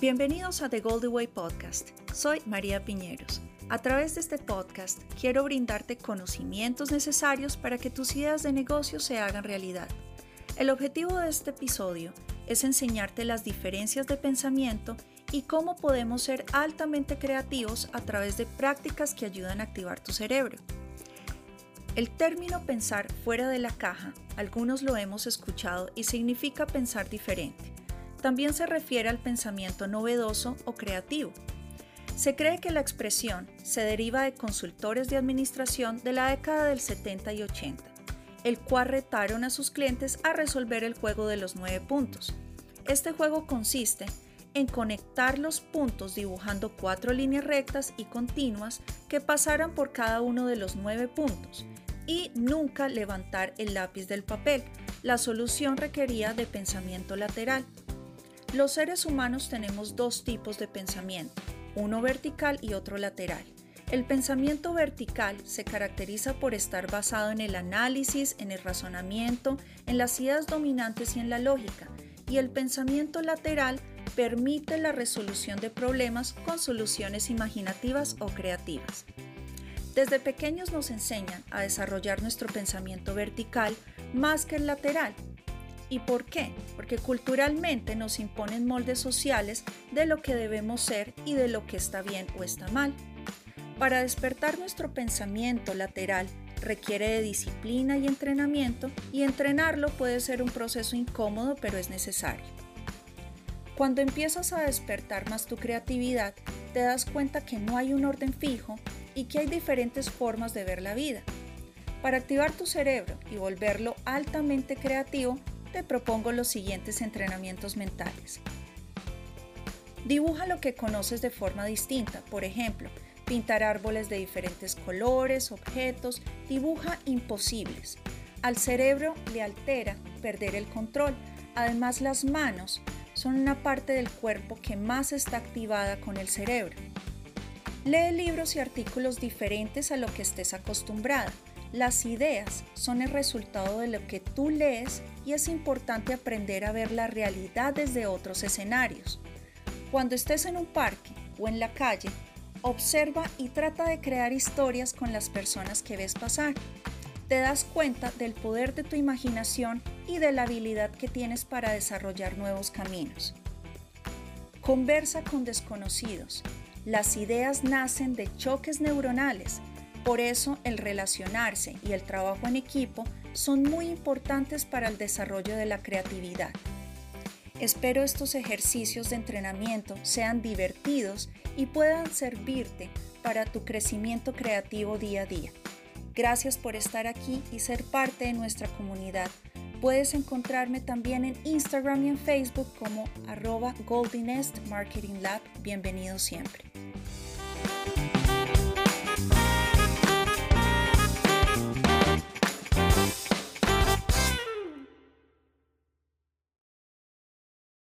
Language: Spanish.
Bienvenidos a The Goldie Way Podcast. Soy María Piñeros. A través de este podcast quiero brindarte conocimientos necesarios para que tus ideas de negocio se hagan realidad. El objetivo de este episodio es enseñarte las diferencias de pensamiento y cómo podemos ser altamente creativos a través de prácticas que ayudan a activar tu cerebro. El término pensar fuera de la caja, algunos lo hemos escuchado y significa pensar diferente. También se refiere al pensamiento novedoso o creativo. Se cree que la expresión se deriva de consultores de administración de la década del 70 y 80, el cual retaron a sus clientes a resolver el juego de los nueve puntos. Este juego consiste en conectar los puntos dibujando cuatro líneas rectas y continuas que pasaran por cada uno de los nueve puntos y nunca levantar el lápiz del papel. La solución requería de pensamiento lateral. Los seres humanos tenemos dos tipos de pensamiento, uno vertical y otro lateral. El pensamiento vertical se caracteriza por estar basado en el análisis, en el razonamiento, en las ideas dominantes y en la lógica, y el pensamiento lateral permite la resolución de problemas con soluciones imaginativas o creativas. Desde pequeños nos enseñan a desarrollar nuestro pensamiento vertical más que el lateral, ¿Y por qué? Porque culturalmente nos imponen moldes sociales de lo que debemos ser y de lo que está bien o está mal. Para despertar nuestro pensamiento lateral requiere de disciplina y entrenamiento y entrenarlo puede ser un proceso incómodo pero es necesario. Cuando empiezas a despertar más tu creatividad, te das cuenta que no hay un orden fijo y que hay diferentes formas de ver la vida. Para activar tu cerebro y volverlo altamente creativo, te propongo los siguientes entrenamientos mentales. Dibuja lo que conoces de forma distinta, por ejemplo, pintar árboles de diferentes colores, objetos, dibuja imposibles. Al cerebro le altera perder el control. Además, las manos son una parte del cuerpo que más está activada con el cerebro. Lee libros y artículos diferentes a lo que estés acostumbrada. Las ideas son el resultado de lo que tú lees y es importante aprender a ver la realidad desde otros escenarios. Cuando estés en un parque o en la calle, observa y trata de crear historias con las personas que ves pasar. Te das cuenta del poder de tu imaginación y de la habilidad que tienes para desarrollar nuevos caminos. Conversa con desconocidos. Las ideas nacen de choques neuronales por eso el relacionarse y el trabajo en equipo son muy importantes para el desarrollo de la creatividad. Espero estos ejercicios de entrenamiento sean divertidos y puedan servirte para tu crecimiento creativo día a día. Gracias por estar aquí y ser parte de nuestra comunidad. Puedes encontrarme también en Instagram y en Facebook como arroba Goldinest Marketing Lab. Bienvenido siempre.